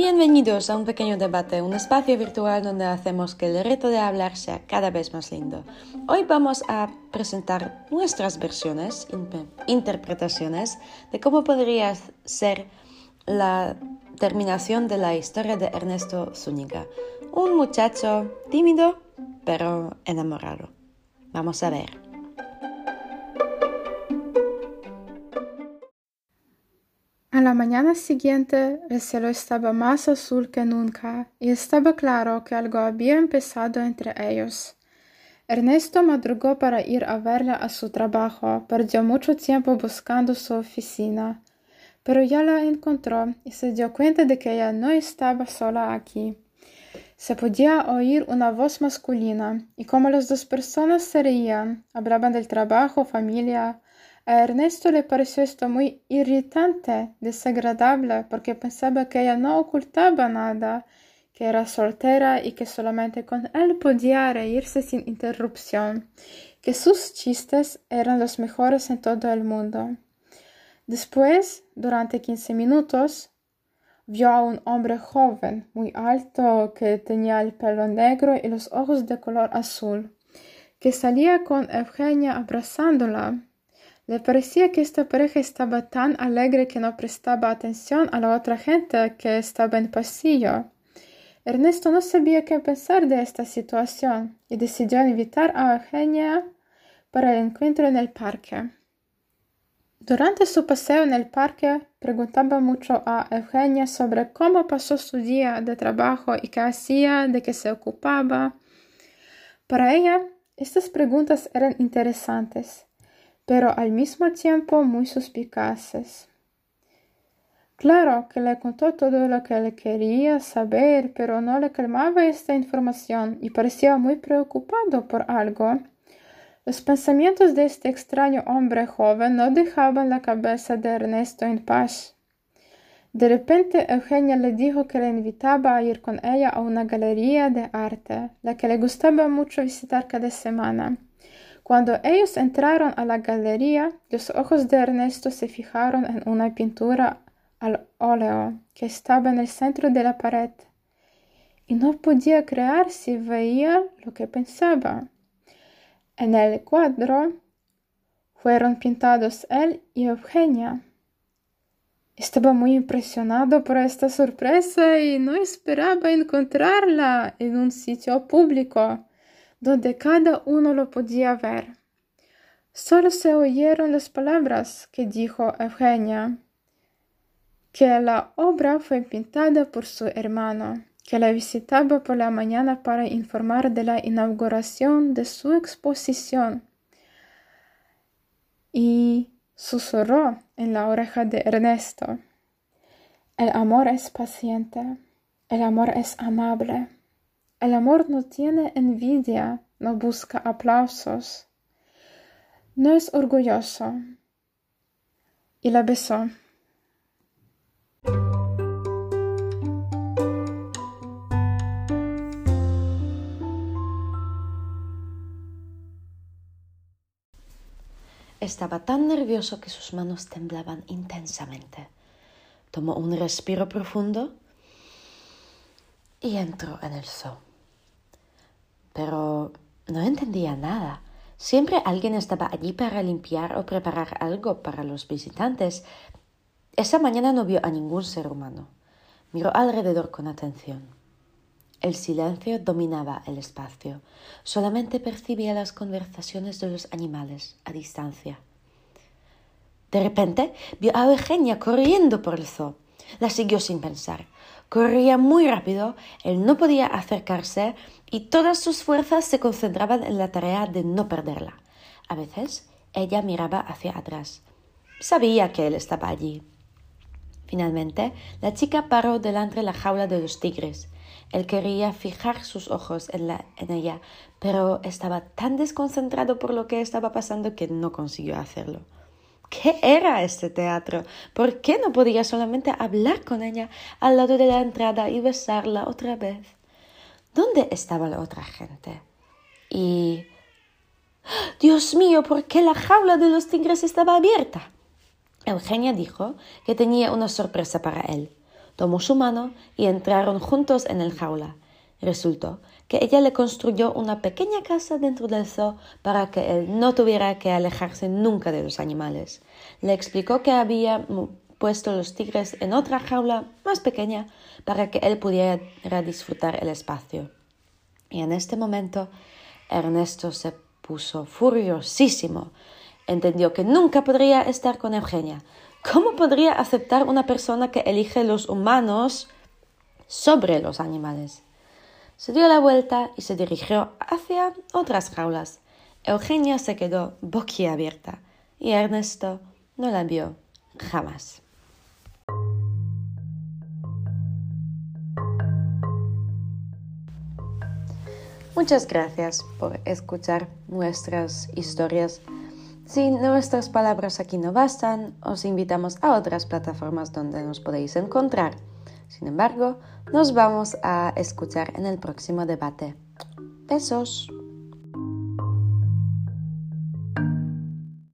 Bienvenidos a un pequeño debate, un espacio virtual donde hacemos que el reto de hablar sea cada vez más lindo. Hoy vamos a presentar nuestras versiones, interpretaciones de cómo podría ser la terminación de la historia de Ernesto Zúñiga, un muchacho tímido pero enamorado. Vamos a ver. A la mañana siguiente el cielo estaba más azul que nunca y estaba claro que algo había empezado entre ellos. Ernesto madrugó para ir a verla a su trabajo, perdió mucho tiempo buscando su oficina, pero ya la encontró y se dio cuenta de que ella no estaba sola aquí. Se podía oír una voz masculina y como las dos personas se reían, hablaban del trabajo, familia, a Ernesto le pareció esto muy irritante, desagradable, porque pensaba que ella no ocultaba nada, que era soltera y que solamente con él podía reírse sin interrupción, que sus chistes eran los mejores en todo el mundo. Después, durante quince minutos, vio a un hombre joven, muy alto, que tenía el pelo negro y los ojos de color azul, que salía con Eugenia abrazándola le parecía que esta pareja estaba tan alegre que no prestaba atención a la otra gente que estaba en pasillo. Ernesto no sabía qué pensar de esta situación y decidió invitar a Eugenia para el encuentro en el parque. Durante su paseo en el parque preguntaba mucho a Eugenia sobre cómo pasó su día de trabajo y qué hacía, de qué se ocupaba. Para ella, estas preguntas eran interesantes pero al mismo tiempo muy suspicaces. Claro que le contó todo lo que le quería saber, pero no le calmaba esta información y parecía muy preocupado por algo. Los pensamientos de este extraño hombre joven no dejaban la cabeza de Ernesto en paz. De repente Eugenia le dijo que le invitaba a ir con ella a una galería de arte, la que le gustaba mucho visitar cada semana. Cuando ellos entraron a la galería, los ojos de Ernesto se fijaron en una pintura al óleo que estaba en el centro de la pared, y no podía creer si veía lo que pensaba. En el cuadro fueron pintados él y Eugenia. Estaba muy impresionado por esta sorpresa y no esperaba encontrarla en un sitio público donde cada uno lo podía ver. Solo se oyeron las palabras que dijo Eugenia, que la obra fue pintada por su hermano, que la visitaba por la mañana para informar de la inauguración de su exposición. Y susurró en la oreja de Ernesto. El amor es paciente, el amor es amable. El amor no tiene envidia, no busca aplausos, no es orgulloso. Y la besó. Estaba tan nervioso que sus manos temblaban intensamente. Tomó un respiro profundo y entró en el zoo no entendía nada. Siempre alguien estaba allí para limpiar o preparar algo para los visitantes. Esa mañana no vio a ningún ser humano. Miró alrededor con atención. El silencio dominaba el espacio. Solamente percibía las conversaciones de los animales a distancia. De repente vio a Eugenia corriendo por el zoo. La siguió sin pensar. Corría muy rápido, él no podía acercarse y todas sus fuerzas se concentraban en la tarea de no perderla. A veces ella miraba hacia atrás. Sabía que él estaba allí. Finalmente, la chica paró delante de la jaula de los tigres. Él quería fijar sus ojos en, en ella, pero estaba tan desconcentrado por lo que estaba pasando que no consiguió hacerlo. ¿Qué era este teatro? ¿Por qué no podía solamente hablar con ella al lado de la entrada y besarla otra vez? ¿Dónde estaba la otra gente? Y... Dios mío, ¿por qué la jaula de los tigres estaba abierta? Eugenia dijo que tenía una sorpresa para él. Tomó su mano y entraron juntos en el jaula. Resultó que ella le construyó una pequeña casa dentro del zoo para que él no tuviera que alejarse nunca de los animales. Le explicó que había puesto los tigres en otra jaula más pequeña para que él pudiera disfrutar el espacio. Y en este momento Ernesto se puso furiosísimo. Entendió que nunca podría estar con Eugenia. ¿Cómo podría aceptar una persona que elige los humanos sobre los animales? Se dio la vuelta y se dirigió hacia otras jaulas. Eugenia se quedó boquiabierta y Ernesto no la vio jamás. Muchas gracias por escuchar nuestras historias. Si nuestras palabras aquí no bastan, os invitamos a otras plataformas donde nos podéis encontrar. Sin embargo, nos vamos a escuchar en el próximo debate. Besos.